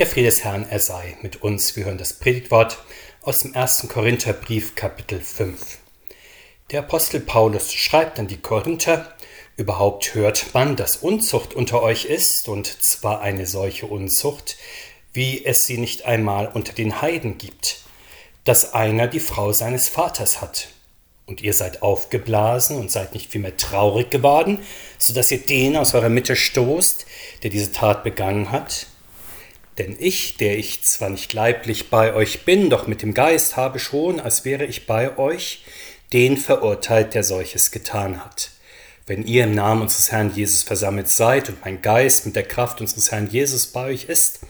Der Friede des Herrn, er sei mit uns. Wir hören das Predigtwort aus dem 1. Korintherbrief, Kapitel 5. Der Apostel Paulus schreibt an die Korinther, überhaupt hört man, dass Unzucht unter euch ist, und zwar eine solche Unzucht, wie es sie nicht einmal unter den Heiden gibt, dass einer die Frau seines Vaters hat. Und ihr seid aufgeblasen und seid nicht vielmehr traurig geworden, so dass ihr den aus eurer Mitte stoßt, der diese Tat begangen hat, denn ich, der ich zwar nicht leiblich bei euch bin, doch mit dem Geist habe schon, als wäre ich bei euch, den verurteilt, der solches getan hat. Wenn ihr im Namen unseres Herrn Jesus versammelt seid und mein Geist mit der Kraft unseres Herrn Jesus bei euch ist,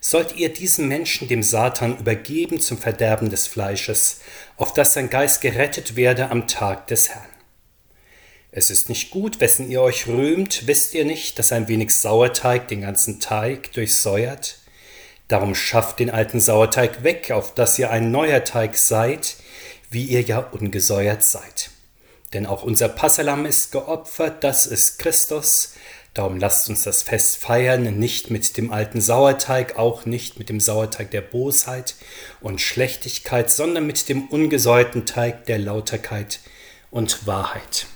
sollt ihr diesen Menschen dem Satan übergeben zum Verderben des Fleisches, auf dass sein Geist gerettet werde am Tag des Herrn. Es ist nicht gut, wessen ihr euch rühmt, wisst ihr nicht, dass ein wenig Sauerteig den ganzen Teig durchsäuert? Darum schafft den alten Sauerteig weg, auf dass ihr ein neuer Teig seid, wie ihr ja ungesäuert seid. Denn auch unser Passalam ist geopfert, das ist Christus. Darum lasst uns das Fest feiern, nicht mit dem alten Sauerteig, auch nicht mit dem Sauerteig der Bosheit und Schlechtigkeit, sondern mit dem ungesäuerten Teig der Lauterkeit und Wahrheit.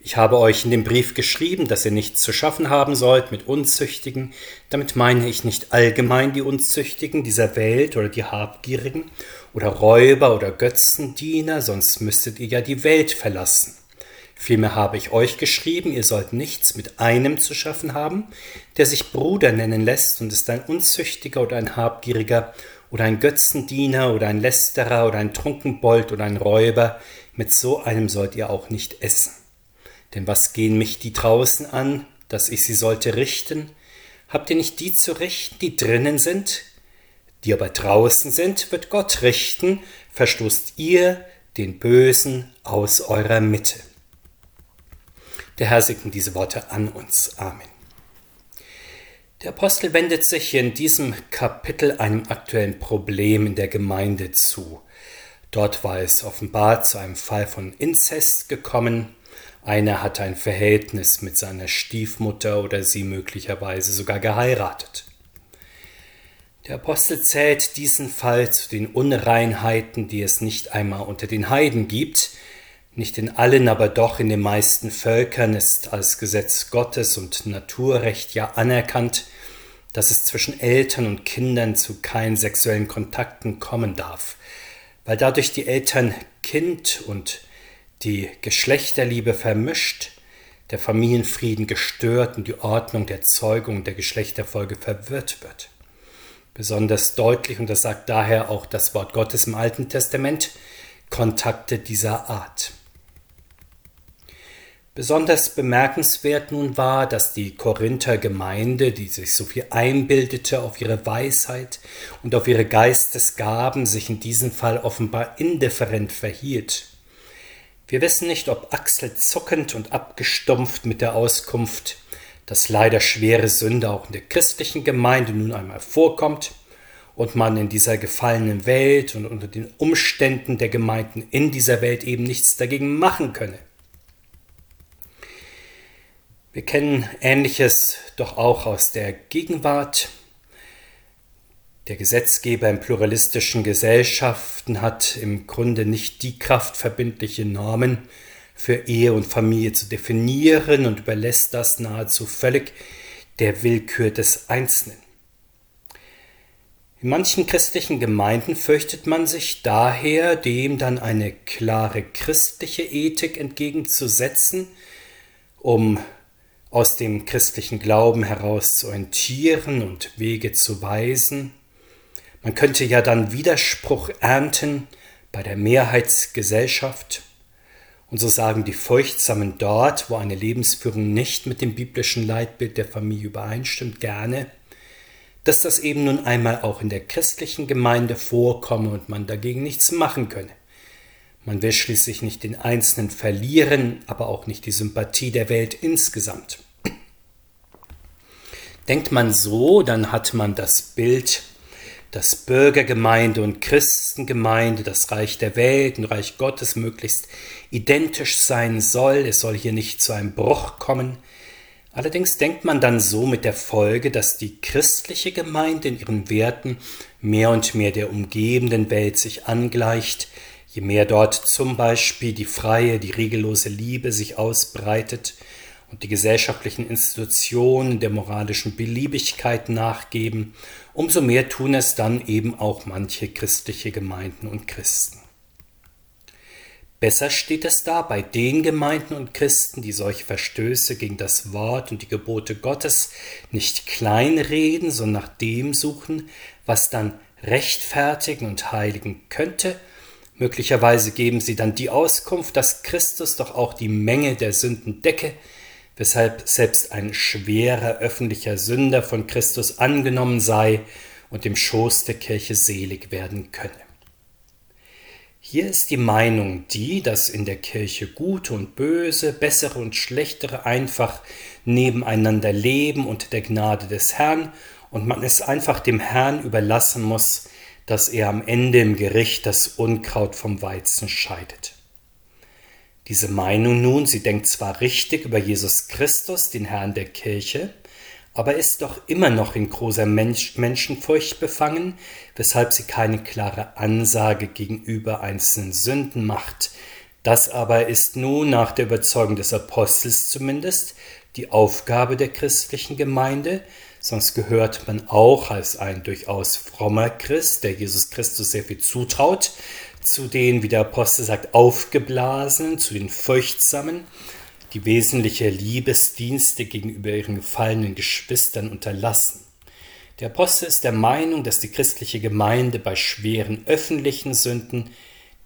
Ich habe euch in dem Brief geschrieben, dass ihr nichts zu schaffen haben sollt mit Unzüchtigen. Damit meine ich nicht allgemein die Unzüchtigen dieser Welt oder die Habgierigen oder Räuber oder Götzendiener, sonst müsstet ihr ja die Welt verlassen. Vielmehr habe ich euch geschrieben, ihr sollt nichts mit einem zu schaffen haben, der sich Bruder nennen lässt und ist ein Unzüchtiger oder ein Habgieriger oder ein Götzendiener oder ein Lästerer oder ein Trunkenbold oder ein Räuber. Mit so einem sollt ihr auch nicht essen. Denn was gehen mich die draußen an, dass ich sie sollte richten? Habt ihr nicht die zu richten, die drinnen sind? Die aber draußen sind, wird Gott richten, verstoßt ihr den Bösen aus eurer Mitte. Der Herr segne diese Worte an uns. Amen. Der Apostel wendet sich in diesem Kapitel einem aktuellen Problem in der Gemeinde zu. Dort war es offenbar zu einem Fall von Inzest gekommen. Einer hatte ein Verhältnis mit seiner Stiefmutter oder sie möglicherweise sogar geheiratet. Der Apostel zählt diesen Fall zu den Unreinheiten, die es nicht einmal unter den Heiden gibt. Nicht in allen, aber doch in den meisten Völkern ist als Gesetz Gottes und Naturrecht ja anerkannt, dass es zwischen Eltern und Kindern zu keinen sexuellen Kontakten kommen darf, weil dadurch die Eltern Kind und die Geschlechterliebe vermischt, der Familienfrieden gestört und die Ordnung der Zeugung der Geschlechterfolge verwirrt wird. Besonders deutlich, und das sagt daher auch das Wort Gottes im Alten Testament, Kontakte dieser Art. Besonders bemerkenswert nun war, dass die Korinther Gemeinde, die sich so viel einbildete auf ihre Weisheit und auf ihre Geistesgaben, sich in diesem Fall offenbar indifferent verhielt. Wir wissen nicht, ob Axel zuckend und abgestumpft mit der Auskunft, dass leider schwere Sünde auch in der christlichen Gemeinde nun einmal vorkommt und man in dieser gefallenen Welt und unter den Umständen der Gemeinden in dieser Welt eben nichts dagegen machen könne. Wir kennen Ähnliches doch auch aus der Gegenwart. Der Gesetzgeber in pluralistischen Gesellschaften hat im Grunde nicht die Kraft, verbindliche Normen für Ehe und Familie zu definieren und überlässt das nahezu völlig der Willkür des Einzelnen. In manchen christlichen Gemeinden fürchtet man sich daher, dem dann eine klare christliche Ethik entgegenzusetzen, um aus dem christlichen Glauben heraus zu orientieren und Wege zu weisen, man könnte ja dann Widerspruch ernten bei der Mehrheitsgesellschaft. Und so sagen die Furchtsamen dort, wo eine Lebensführung nicht mit dem biblischen Leitbild der Familie übereinstimmt, gerne, dass das eben nun einmal auch in der christlichen Gemeinde vorkomme und man dagegen nichts machen könne. Man will schließlich nicht den Einzelnen verlieren, aber auch nicht die Sympathie der Welt insgesamt. Denkt man so, dann hat man das Bild dass Bürgergemeinde und Christengemeinde, das Reich der Welt und Reich Gottes möglichst identisch sein soll. Es soll hier nicht zu einem Bruch kommen. Allerdings denkt man dann so mit der Folge, dass die christliche Gemeinde in ihren Werten mehr und mehr der umgebenden Welt sich angleicht, je mehr dort zum Beispiel die freie, die regellose Liebe sich ausbreitet und die gesellschaftlichen Institutionen der moralischen Beliebigkeit nachgeben, umso mehr tun es dann eben auch manche christliche Gemeinden und Christen. Besser steht es da bei den Gemeinden und Christen, die solche Verstöße gegen das Wort und die Gebote Gottes nicht kleinreden, sondern nach dem suchen, was dann rechtfertigen und heiligen könnte. Möglicherweise geben sie dann die Auskunft, dass Christus doch auch die Menge der Sünden decke, weshalb selbst ein schwerer öffentlicher Sünder von Christus angenommen sei und im Schoß der Kirche selig werden könne. Hier ist die Meinung die, dass in der Kirche Gute und Böse, Bessere und Schlechtere einfach nebeneinander leben unter der Gnade des Herrn und man es einfach dem Herrn überlassen muss, dass er am Ende im Gericht das Unkraut vom Weizen scheidet. Diese Meinung nun, sie denkt zwar richtig über Jesus Christus, den Herrn der Kirche, aber ist doch immer noch in großer Mensch Menschenfurcht befangen, weshalb sie keine klare Ansage gegenüber einzelnen Sünden macht. Das aber ist nun nach der Überzeugung des Apostels zumindest die Aufgabe der christlichen Gemeinde, sonst gehört man auch als ein durchaus frommer Christ, der Jesus Christus sehr viel zutraut, zu den, wie der Apostel sagt, aufgeblasenen, zu den furchtsamen, die wesentliche Liebesdienste gegenüber ihren gefallenen Geschwistern unterlassen. Der Apostel ist der Meinung, dass die christliche Gemeinde bei schweren öffentlichen Sünden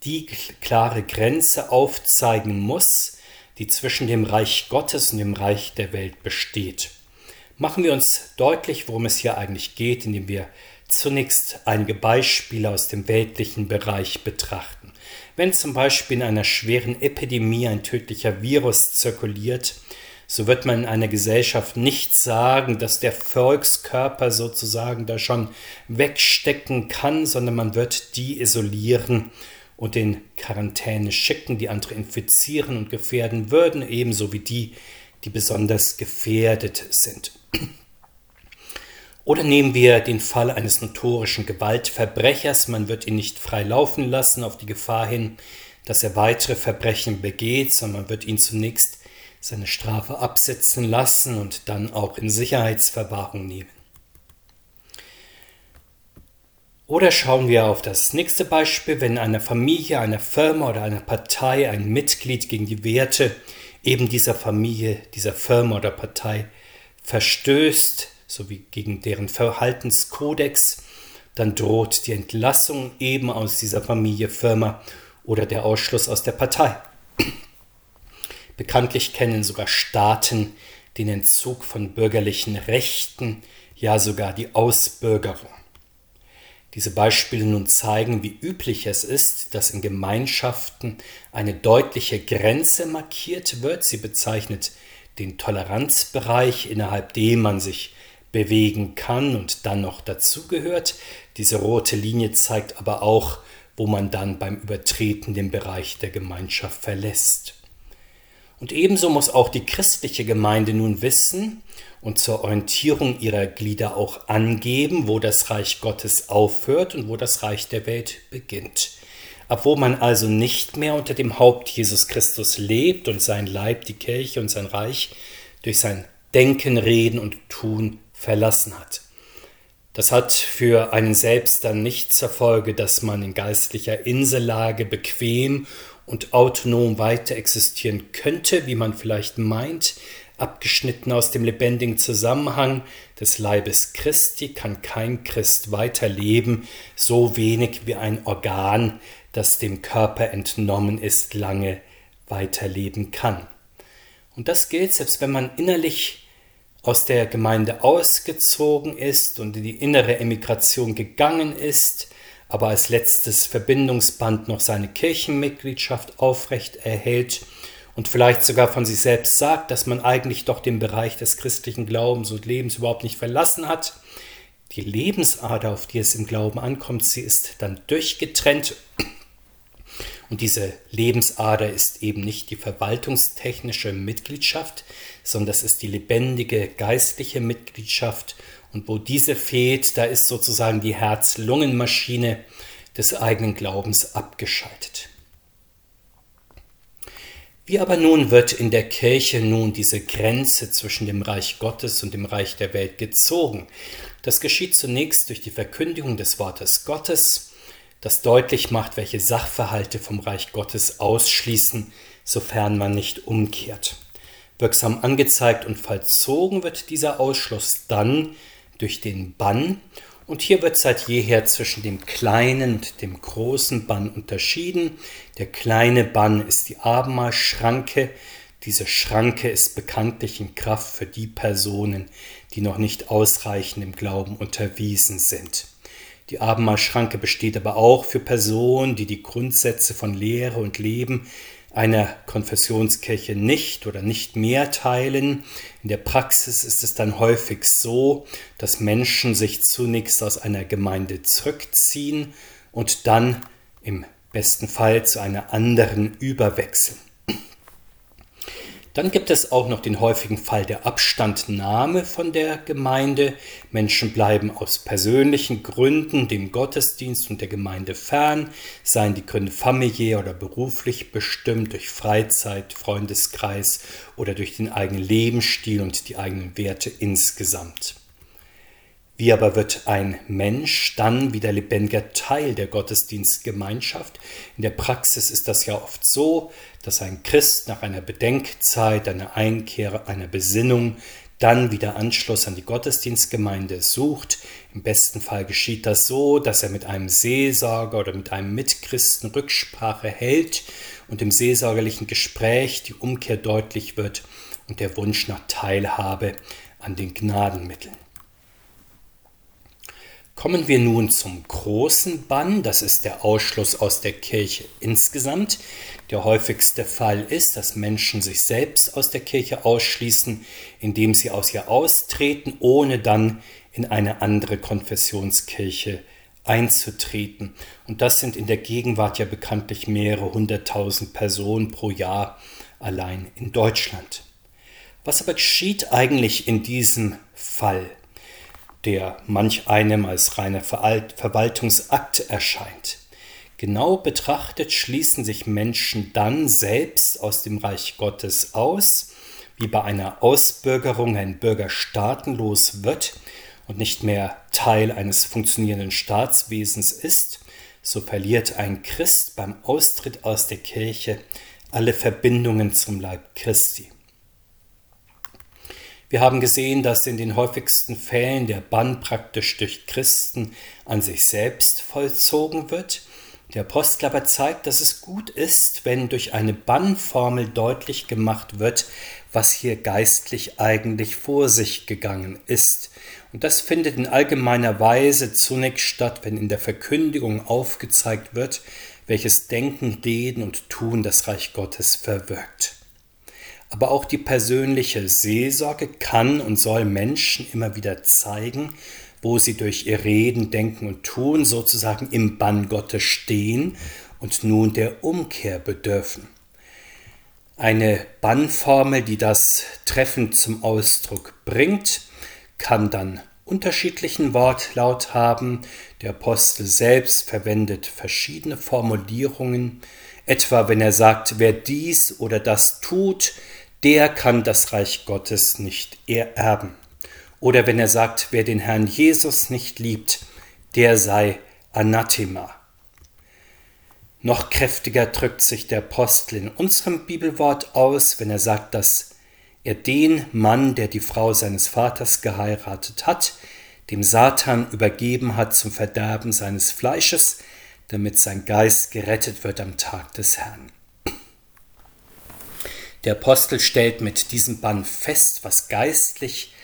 die klare Grenze aufzeigen muss, die zwischen dem Reich Gottes und dem Reich der Welt besteht. Machen wir uns deutlich, worum es hier eigentlich geht, indem wir zunächst einige Beispiele aus dem weltlichen Bereich betrachten. Wenn zum Beispiel in einer schweren Epidemie ein tödlicher Virus zirkuliert, so wird man in einer Gesellschaft nicht sagen, dass der Volkskörper sozusagen da schon wegstecken kann, sondern man wird die isolieren und in Quarantäne schicken, die andere infizieren und gefährden würden, ebenso wie die, die besonders gefährdet sind. Oder nehmen wir den Fall eines notorischen Gewaltverbrechers. Man wird ihn nicht frei laufen lassen auf die Gefahr hin, dass er weitere Verbrechen begeht, sondern man wird ihn zunächst seine Strafe absetzen lassen und dann auch in Sicherheitsverwahrung nehmen. Oder schauen wir auf das nächste Beispiel, wenn einer Familie, einer Firma oder einer Partei ein Mitglied gegen die Werte eben dieser Familie, dieser Firma oder Partei verstößt, sowie gegen deren Verhaltenskodex, dann droht die Entlassung eben aus dieser Familie, Firma oder der Ausschluss aus der Partei. Bekanntlich kennen sogar Staaten den Entzug von bürgerlichen Rechten, ja sogar die Ausbürgerung. Diese Beispiele nun zeigen, wie üblich es ist, dass in Gemeinschaften eine deutliche Grenze markiert wird. Sie bezeichnet den Toleranzbereich, innerhalb dem man sich bewegen kann und dann noch dazugehört. Diese rote Linie zeigt aber auch, wo man dann beim Übertreten den Bereich der Gemeinschaft verlässt. Und ebenso muss auch die christliche Gemeinde nun wissen und zur Orientierung ihrer Glieder auch angeben, wo das Reich Gottes aufhört und wo das Reich der Welt beginnt. Ab wo man also nicht mehr unter dem Haupt Jesus Christus lebt und sein Leib, die Kirche und sein Reich durch sein Denken, Reden und Tun verlassen hat. Das hat für einen selbst dann nicht zur Folge, dass man in geistlicher Insellage bequem und autonom weiter existieren könnte, wie man vielleicht meint, abgeschnitten aus dem lebendigen Zusammenhang des Leibes Christi kann kein Christ weiterleben, so wenig wie ein Organ, das dem Körper entnommen ist, lange weiterleben kann. Und das gilt, selbst wenn man innerlich aus der Gemeinde ausgezogen ist und in die innere Emigration gegangen ist, aber als letztes Verbindungsband noch seine Kirchenmitgliedschaft aufrecht erhält und vielleicht sogar von sich selbst sagt, dass man eigentlich doch den Bereich des christlichen Glaubens und Lebens überhaupt nicht verlassen hat. Die Lebensader, auf die es im Glauben ankommt, sie ist dann durchgetrennt Und diese Lebensader ist eben nicht die verwaltungstechnische Mitgliedschaft, sondern das ist die lebendige geistliche Mitgliedschaft. Und wo diese fehlt, da ist sozusagen die Herz-Lungen-Maschine des eigenen Glaubens abgeschaltet. Wie aber nun wird in der Kirche nun diese Grenze zwischen dem Reich Gottes und dem Reich der Welt gezogen? Das geschieht zunächst durch die Verkündigung des Wortes Gottes, das deutlich macht, welche Sachverhalte vom Reich Gottes ausschließen, sofern man nicht umkehrt. Wirksam angezeigt und vollzogen wird dieser Ausschluss dann durch den Bann, und hier wird seit jeher zwischen dem kleinen und dem großen Bann unterschieden. Der kleine Bann ist die Abendmahlschranke. Diese Schranke ist bekanntlich in Kraft für die Personen, die noch nicht ausreichend im Glauben unterwiesen sind. Die Abendmahlschranke besteht aber auch für Personen, die die Grundsätze von Lehre und Leben einer Konfessionskirche nicht oder nicht mehr teilen. In der Praxis ist es dann häufig so, dass Menschen sich zunächst aus einer Gemeinde zurückziehen und dann im besten Fall zu einer anderen überwechseln. Dann gibt es auch noch den häufigen Fall der Abstandnahme von der Gemeinde. Menschen bleiben aus persönlichen Gründen dem Gottesdienst und der Gemeinde fern, seien die Gründe familiär oder beruflich bestimmt durch Freizeit, Freundeskreis oder durch den eigenen Lebensstil und die eigenen Werte insgesamt. Wie aber wird ein Mensch dann wieder lebendiger Teil der Gottesdienstgemeinschaft? In der Praxis ist das ja oft so, dass ein Christ nach einer Bedenkzeit, einer Einkehr, einer Besinnung dann wieder Anschluss an die Gottesdienstgemeinde sucht. Im besten Fall geschieht das so, dass er mit einem Seelsorger oder mit einem Mitchristen Rücksprache hält und im seelsorgerlichen Gespräch die Umkehr deutlich wird und der Wunsch nach Teilhabe an den Gnadenmitteln. Kommen wir nun zum großen Bann, das ist der Ausschluss aus der Kirche insgesamt. Der häufigste Fall ist, dass Menschen sich selbst aus der Kirche ausschließen, indem sie aus ihr austreten, ohne dann in eine andere Konfessionskirche einzutreten. Und das sind in der Gegenwart ja bekanntlich mehrere hunderttausend Personen pro Jahr allein in Deutschland. Was aber geschieht eigentlich in diesem Fall? Der manch einem als reiner Verwaltungsakt erscheint. Genau betrachtet schließen sich Menschen dann selbst aus dem Reich Gottes aus, wie bei einer Ausbürgerung ein Bürger staatenlos wird und nicht mehr Teil eines funktionierenden Staatswesens ist, so verliert ein Christ beim Austritt aus der Kirche alle Verbindungen zum Leib Christi. Wir haben gesehen, dass in den häufigsten Fällen der Bann praktisch durch Christen an sich selbst vollzogen wird. Der Apostel aber zeigt, dass es gut ist, wenn durch eine Bannformel deutlich gemacht wird, was hier geistlich eigentlich vor sich gegangen ist. Und das findet in allgemeiner Weise zunächst statt, wenn in der Verkündigung aufgezeigt wird, welches Denken, Reden und Tun das Reich Gottes verwirkt. Aber auch die persönliche Seelsorge kann und soll Menschen immer wieder zeigen, wo sie durch ihr Reden, Denken und Tun sozusagen im Bann Gottes stehen und nun der Umkehr bedürfen. Eine Bannformel, die das treffend zum Ausdruck bringt, kann dann unterschiedlichen Wortlaut haben. Der Apostel selbst verwendet verschiedene Formulierungen, etwa wenn er sagt, wer dies oder das tut, der kann das Reich Gottes nicht ererben. Oder wenn er sagt, wer den Herrn Jesus nicht liebt, der sei Anathema. Noch kräftiger drückt sich der Apostel in unserem Bibelwort aus, wenn er sagt, dass er den Mann, der die Frau seines Vaters geheiratet hat, dem Satan übergeben hat zum Verderben seines Fleisches, damit sein Geist gerettet wird am Tag des Herrn. Der Apostel stellt mit diesem Bann fest, was geistlich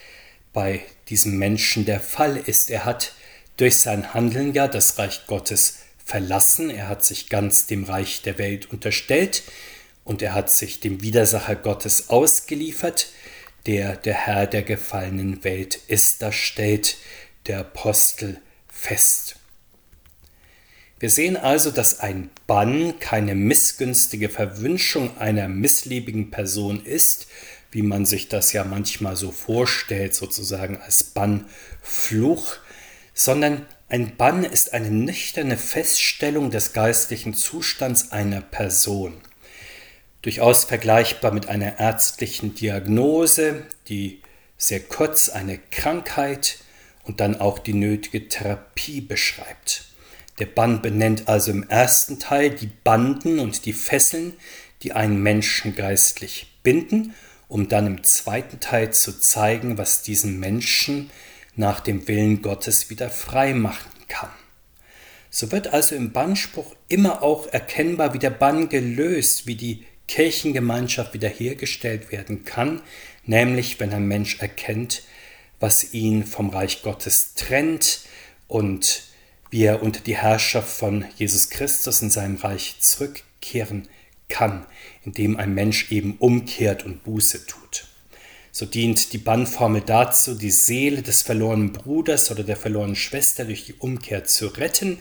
bei diesem Menschen der Fall ist. Er hat durch sein Handeln ja das Reich Gottes verlassen, er hat sich ganz dem Reich der Welt unterstellt und er hat sich dem Widersacher Gottes ausgeliefert, der der Herr der gefallenen Welt ist. Das stellt der Apostel fest. Wir sehen also, dass ein Bann keine missgünstige Verwünschung einer missliebigen Person ist, wie man sich das ja manchmal so vorstellt, sozusagen als Bannfluch, sondern ein Bann ist eine nüchterne Feststellung des geistlichen Zustands einer Person. Durchaus vergleichbar mit einer ärztlichen Diagnose, die sehr kurz eine Krankheit und dann auch die nötige Therapie beschreibt. Der Bann benennt also im ersten Teil die Banden und die Fesseln, die einen Menschen geistlich binden, um dann im zweiten Teil zu zeigen, was diesen Menschen nach dem Willen Gottes wieder frei machen kann. So wird also im Bannspruch immer auch erkennbar, wie der Bann gelöst, wie die Kirchengemeinschaft wiederhergestellt werden kann, nämlich wenn ein Mensch erkennt, was ihn vom Reich Gottes trennt und wie er unter die Herrschaft von Jesus Christus in seinem Reich zurückkehren kann, indem ein Mensch eben umkehrt und Buße tut. So dient die Bannformel dazu, die Seele des verlorenen Bruders oder der verlorenen Schwester durch die Umkehr zu retten,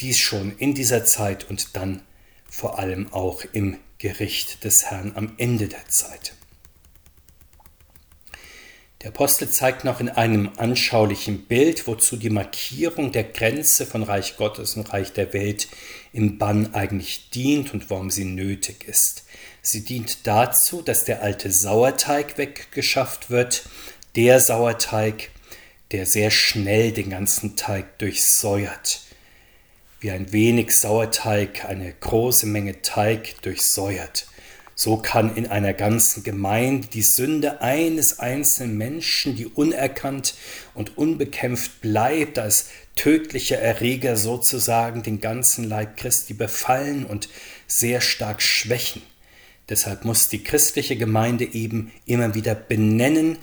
dies schon in dieser Zeit und dann vor allem auch im Gericht des Herrn am Ende der Zeit. Der Apostel zeigt noch in einem anschaulichen Bild, wozu die Markierung der Grenze von Reich Gottes und Reich der Welt im Bann eigentlich dient und warum sie nötig ist. Sie dient dazu, dass der alte Sauerteig weggeschafft wird, der Sauerteig, der sehr schnell den ganzen Teig durchsäuert. Wie ein wenig Sauerteig eine große Menge Teig durchsäuert. So kann in einer ganzen Gemeinde die Sünde eines einzelnen Menschen, die unerkannt und unbekämpft bleibt, als tödlicher Erreger sozusagen den ganzen Leib Christi befallen und sehr stark schwächen. Deshalb muss die christliche Gemeinde eben immer wieder benennen,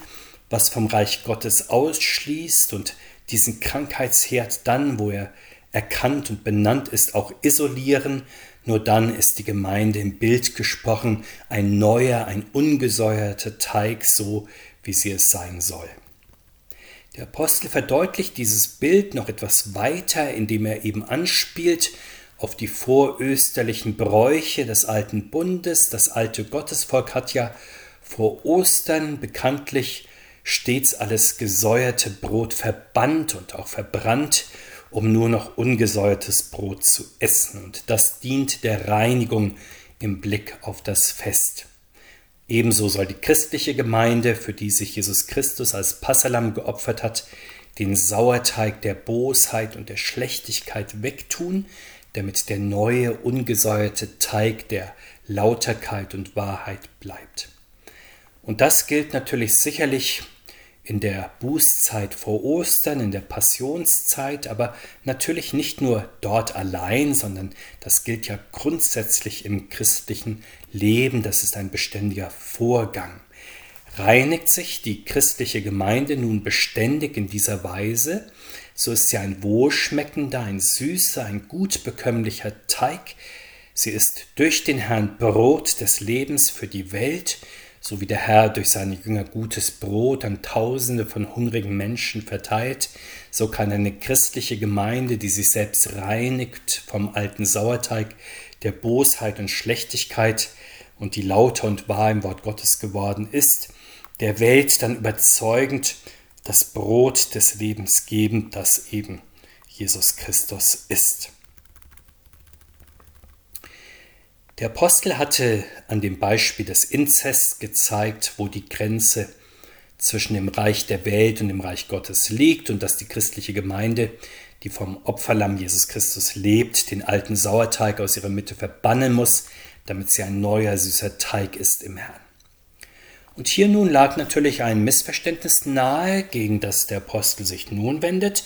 was vom Reich Gottes ausschließt und diesen Krankheitsherd dann, wo er erkannt und benannt ist, auch isolieren nur dann ist die Gemeinde im Bild gesprochen ein neuer, ein ungesäuerter Teig, so wie sie es sein soll. Der Apostel verdeutlicht dieses Bild noch etwas weiter, indem er eben anspielt auf die vorösterlichen Bräuche des alten Bundes. Das alte Gottesvolk hat ja vor Ostern bekanntlich stets alles gesäuerte Brot verbannt und auch verbrannt um nur noch ungesäuertes Brot zu essen. Und das dient der Reinigung im Blick auf das Fest. Ebenso soll die christliche Gemeinde, für die sich Jesus Christus als Passalam geopfert hat, den Sauerteig der Bosheit und der Schlechtigkeit wegtun, damit der neue, ungesäuerte Teig der Lauterkeit und Wahrheit bleibt. Und das gilt natürlich sicherlich in der Bußzeit vor Ostern, in der Passionszeit, aber natürlich nicht nur dort allein, sondern das gilt ja grundsätzlich im christlichen Leben, das ist ein beständiger Vorgang. Reinigt sich die christliche Gemeinde nun beständig in dieser Weise, so ist sie ein wohlschmeckender, ein süßer, ein gut bekömmlicher Teig, sie ist durch den Herrn Brot des Lebens für die Welt, so wie der Herr durch seine Jünger gutes Brot an Tausende von hungrigen Menschen verteilt, so kann eine christliche Gemeinde, die sich selbst reinigt vom alten Sauerteig der Bosheit und Schlechtigkeit und die lauter und wahr im Wort Gottes geworden ist, der Welt dann überzeugend das Brot des Lebens geben, das eben Jesus Christus ist. Der Apostel hatte an dem Beispiel des Inzest gezeigt, wo die Grenze zwischen dem Reich der Welt und dem Reich Gottes liegt und dass die christliche Gemeinde, die vom Opferlamm Jesus Christus lebt, den alten Sauerteig aus ihrer Mitte verbannen muss, damit sie ein neuer süßer Teig ist im Herrn. Und hier nun lag natürlich ein Missverständnis nahe, gegen das der Apostel sich nun wendet,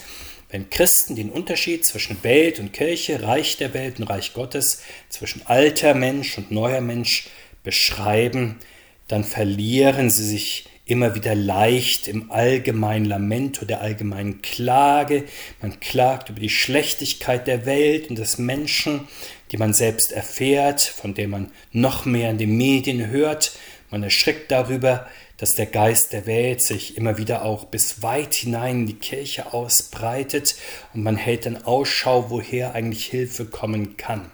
wenn Christen den Unterschied zwischen Welt und Kirche, Reich der Welt und Reich Gottes, zwischen alter Mensch und neuer Mensch beschreiben, dann verlieren sie sich immer wieder leicht im allgemeinen Lament oder der allgemeinen Klage. Man klagt über die Schlechtigkeit der Welt und des Menschen, die man selbst erfährt, von der man noch mehr in den Medien hört. Man erschrickt darüber, dass der Geist der Welt sich immer wieder auch bis weit hinein in die Kirche ausbreitet und man hält dann Ausschau, woher eigentlich Hilfe kommen kann.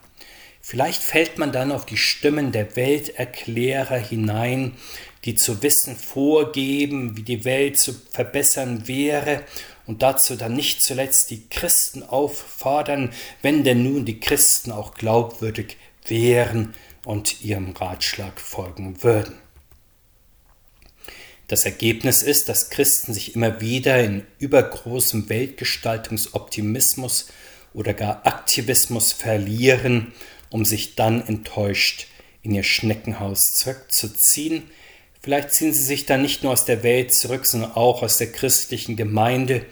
Vielleicht fällt man dann auf die Stimmen der Welterklärer hinein, die zu wissen vorgeben, wie die Welt zu verbessern wäre und dazu dann nicht zuletzt die Christen auffordern, wenn denn nun die Christen auch glaubwürdig wären und ihrem Ratschlag folgen würden. Das Ergebnis ist, dass Christen sich immer wieder in übergroßem Weltgestaltungsoptimismus oder gar Aktivismus verlieren, um sich dann enttäuscht in ihr Schneckenhaus zurückzuziehen. Vielleicht ziehen sie sich dann nicht nur aus der Welt zurück, sondern auch aus der christlichen Gemeinde,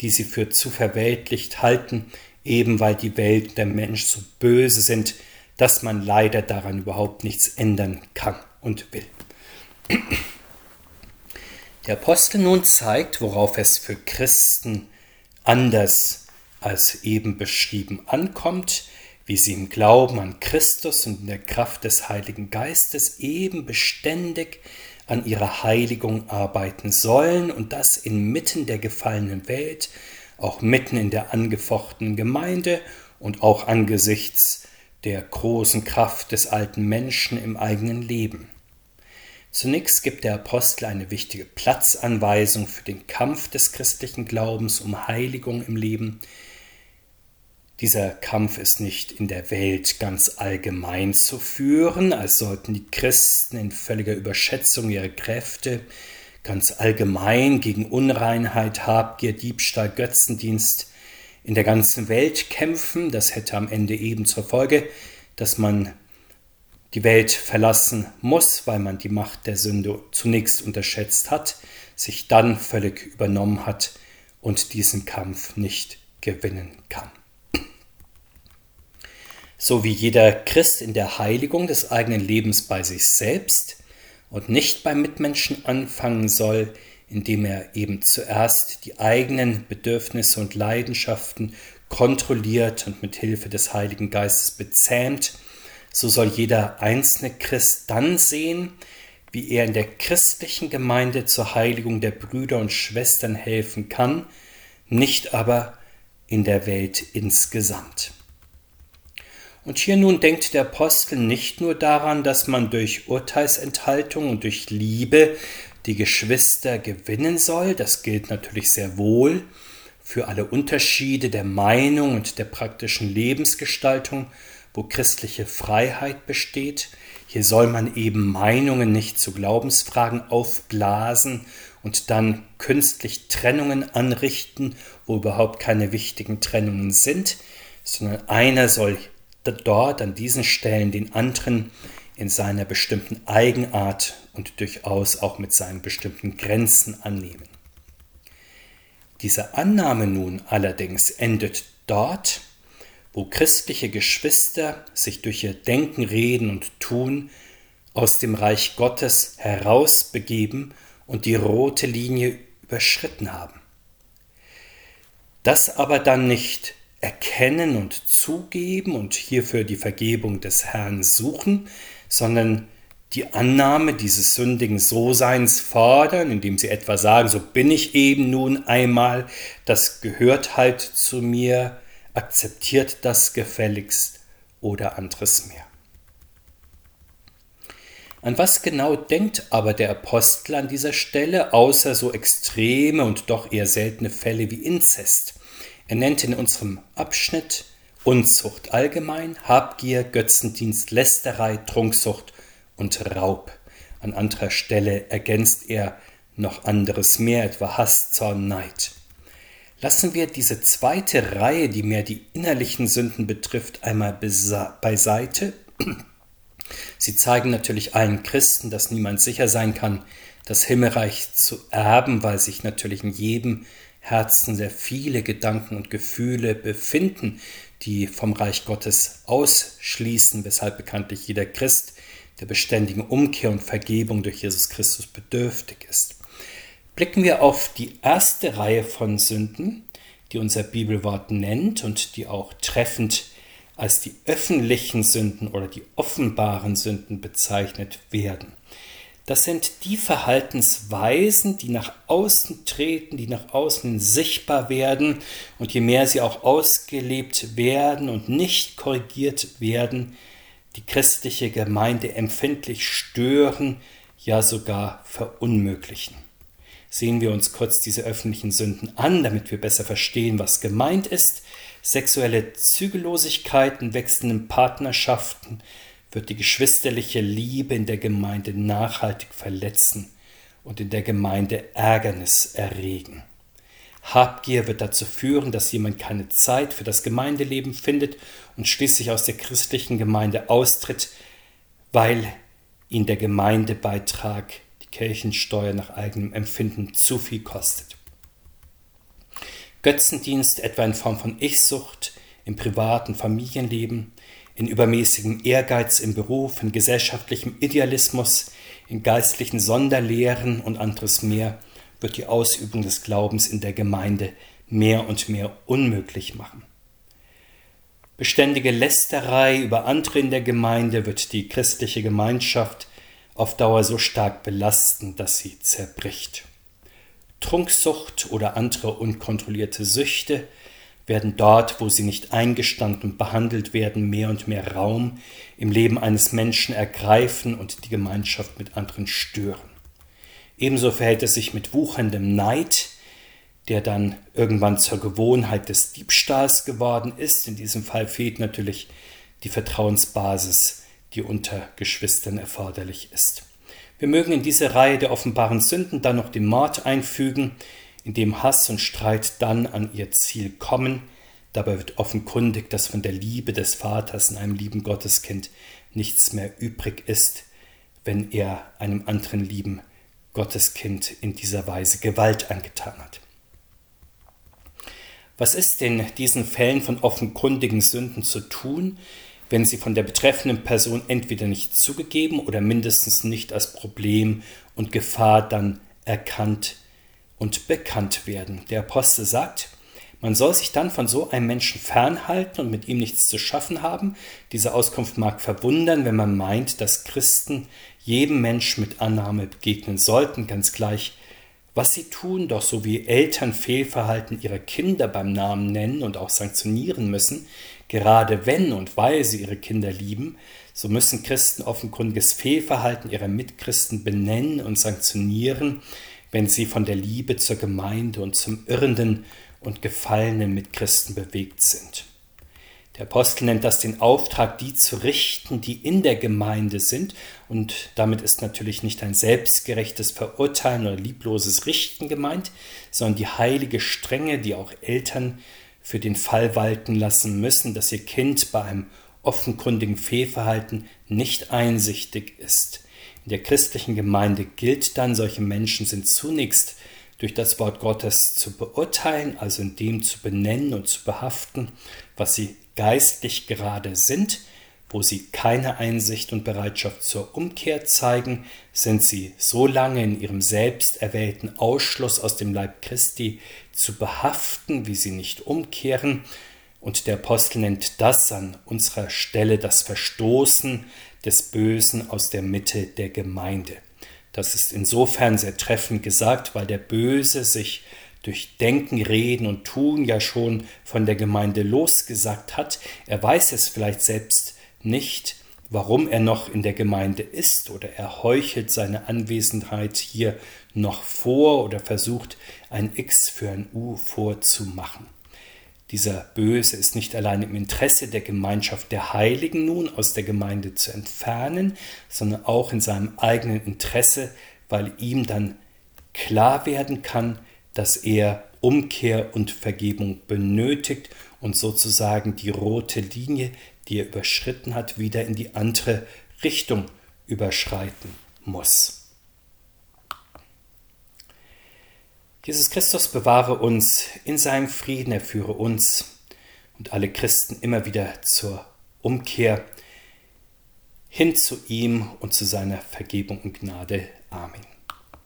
die sie für zu verweltlicht halten, eben weil die Welt und der Mensch so böse sind, dass man leider daran überhaupt nichts ändern kann und will. Der Apostel nun zeigt, worauf es für Christen anders als eben beschrieben ankommt, wie sie im Glauben an Christus und in der Kraft des Heiligen Geistes eben beständig an ihrer Heiligung arbeiten sollen und das inmitten der gefallenen Welt, auch mitten in der angefochtenen Gemeinde und auch angesichts der großen Kraft des alten Menschen im eigenen Leben. Zunächst gibt der Apostel eine wichtige Platzanweisung für den Kampf des christlichen Glaubens um Heiligung im Leben. Dieser Kampf ist nicht in der Welt ganz allgemein zu führen, als sollten die Christen in völliger Überschätzung ihrer Kräfte ganz allgemein gegen Unreinheit, Habgier, Diebstahl, Götzendienst in der ganzen Welt kämpfen. Das hätte am Ende eben zur Folge, dass man die Welt verlassen muss, weil man die Macht der Sünde zunächst unterschätzt hat, sich dann völlig übernommen hat und diesen Kampf nicht gewinnen kann. So wie jeder Christ in der Heiligung des eigenen Lebens bei sich selbst und nicht beim Mitmenschen anfangen soll, indem er eben zuerst die eigenen Bedürfnisse und Leidenschaften kontrolliert und mit Hilfe des Heiligen Geistes bezähmt, so soll jeder einzelne Christ dann sehen, wie er in der christlichen Gemeinde zur Heiligung der Brüder und Schwestern helfen kann, nicht aber in der Welt insgesamt. Und hier nun denkt der Apostel nicht nur daran, dass man durch Urteilsenthaltung und durch Liebe die Geschwister gewinnen soll, das gilt natürlich sehr wohl für alle Unterschiede der Meinung und der praktischen Lebensgestaltung, wo christliche Freiheit besteht. Hier soll man eben Meinungen nicht zu Glaubensfragen aufblasen und dann künstlich Trennungen anrichten, wo überhaupt keine wichtigen Trennungen sind, sondern einer soll dort an diesen Stellen den anderen in seiner bestimmten Eigenart und durchaus auch mit seinen bestimmten Grenzen annehmen. Diese Annahme nun allerdings endet dort, wo christliche Geschwister sich durch ihr Denken, Reden und Tun aus dem Reich Gottes herausbegeben und die rote Linie überschritten haben. Das aber dann nicht erkennen und zugeben und hierfür die Vergebung des Herrn suchen, sondern die Annahme dieses sündigen So-Seins fordern, indem sie etwa sagen, so bin ich eben nun einmal, das gehört halt zu mir, akzeptiert das gefälligst oder anderes mehr. An was genau denkt aber der Apostel an dieser Stelle, außer so extreme und doch eher seltene Fälle wie Inzest? Er nennt in unserem Abschnitt Unzucht allgemein, Habgier, Götzendienst, Lästerei, Trunksucht und Raub. An anderer Stelle ergänzt er noch anderes mehr, etwa Hass, Zorn, Neid. Lassen wir diese zweite Reihe, die mehr die innerlichen Sünden betrifft, einmal beiseite. Sie zeigen natürlich allen Christen, dass niemand sicher sein kann, das Himmelreich zu erben, weil sich natürlich in jedem Herzen sehr viele Gedanken und Gefühle befinden, die vom Reich Gottes ausschließen, weshalb bekanntlich jeder Christ der beständigen Umkehr und Vergebung durch Jesus Christus bedürftig ist. Blicken wir auf die erste Reihe von Sünden, die unser Bibelwort nennt und die auch treffend als die öffentlichen Sünden oder die offenbaren Sünden bezeichnet werden Das sind die Verhaltensweisen, die nach außen treten, die nach außen sichtbar werden. Und je mehr sie auch ausgelebt werden und nicht korrigiert werden, die christliche Gemeinde empfindlich stören, ja sogar verunmöglichen. Sehen wir uns kurz diese öffentlichen Sünden an, damit wir besser verstehen, was gemeint ist. Sexuelle Zügellosigkeiten, wechselnden Partnerschaften, wird die geschwisterliche Liebe in der Gemeinde nachhaltig verletzen und in der Gemeinde Ärgernis erregen. Habgier wird dazu führen, dass jemand keine Zeit für das Gemeindeleben findet und schließlich aus der christlichen Gemeinde austritt, weil ihn der Gemeindebeitrag, Kirchensteuer nach eigenem Empfinden zu viel kostet. Götzendienst etwa in Form von Ich-Sucht im privaten Familienleben, in übermäßigem Ehrgeiz im Beruf, in gesellschaftlichem Idealismus, in geistlichen Sonderlehren und anderes mehr, wird die Ausübung des Glaubens in der Gemeinde mehr und mehr unmöglich machen. Beständige Lästerei über andere in der Gemeinde wird die christliche Gemeinschaft auf Dauer so stark belasten, dass sie zerbricht. Trunksucht oder andere unkontrollierte Süchte werden dort, wo sie nicht eingestanden behandelt werden, mehr und mehr Raum im Leben eines Menschen ergreifen und die Gemeinschaft mit anderen stören. Ebenso verhält es sich mit wucherndem Neid, der dann irgendwann zur Gewohnheit des Diebstahls geworden ist. In diesem Fall fehlt natürlich die Vertrauensbasis, die unter Geschwistern erforderlich ist. Wir mögen in diese Reihe der offenbaren Sünden dann noch den Mord einfügen, in dem Hass und Streit dann an ihr Ziel kommen. Dabei wird offenkundig, dass von der Liebe des Vaters in einem lieben Gotteskind nichts mehr übrig ist, wenn er einem anderen lieben Gotteskind in dieser Weise Gewalt angetan hat. Was ist in diesen Fällen von offenkundigen Sünden zu tun, wenn sie von der betreffenden Person entweder nicht zugegeben oder mindestens nicht als Problem und Gefahr dann erkannt und bekannt werden. Der Apostel sagt, man soll sich dann von so einem Menschen fernhalten und mit ihm nichts zu schaffen haben. Diese Auskunft mag verwundern, wenn man meint, dass Christen jedem Menschen mit Annahme begegnen sollten, ganz gleich, was sie tun, doch so wie Eltern Fehlverhalten ihrer Kinder beim Namen nennen und auch sanktionieren müssen, gerade wenn und weil sie ihre Kinder lieben, so müssen Christen offenkundiges Fehlverhalten ihrer Mitchristen benennen und sanktionieren, wenn sie von der Liebe zur Gemeinde und zum irrenden und gefallenen Mitchristen bewegt sind. Der Apostel nennt das den Auftrag, die zu richten, die in der Gemeinde sind. Und damit ist natürlich nicht ein selbstgerechtes Verurteilen oder liebloses Richten gemeint, sondern die heilige Strenge, die auch Eltern für den Fall walten lassen müssen, dass ihr Kind bei einem offenkundigen Fehlverhalten nicht einsichtig ist. In der christlichen Gemeinde gilt dann, solche Menschen sind zunächst durch das Wort Gottes zu beurteilen, also in dem zu benennen und zu behaften, was sie geistlich gerade sind. Wo sie keine Einsicht und Bereitschaft zur Umkehr zeigen, sind sie so lange in ihrem selbst erwählten Ausschluss aus dem Leib Christi zu behaften, wie sie nicht umkehren. Und der Apostel nennt das an unserer Stelle das Verstoßen des Bösen aus der Mitte der Gemeinde. Das ist insofern sehr treffend gesagt, weil der Böse sich durch Denken, Reden und Tun ja schon von der Gemeinde losgesagt hat. Er weiß es vielleicht selbst nicht, warum er noch in der Gemeinde ist oder er heuchelt seine Anwesenheit hier noch vor oder versucht ein X für ein U vorzumachen. Dieser Böse ist nicht allein im Interesse der Gemeinschaft der Heiligen nun aus der Gemeinde zu entfernen, sondern auch in seinem eigenen Interesse, weil ihm dann klar werden kann, dass er Umkehr und Vergebung benötigt und sozusagen die rote Linie, die er überschritten hat, wieder in die andere Richtung überschreiten muss. Jesus Christus bewahre uns in seinem Frieden, er führe uns und alle Christen immer wieder zur Umkehr hin zu ihm und zu seiner Vergebung und Gnade. Amen.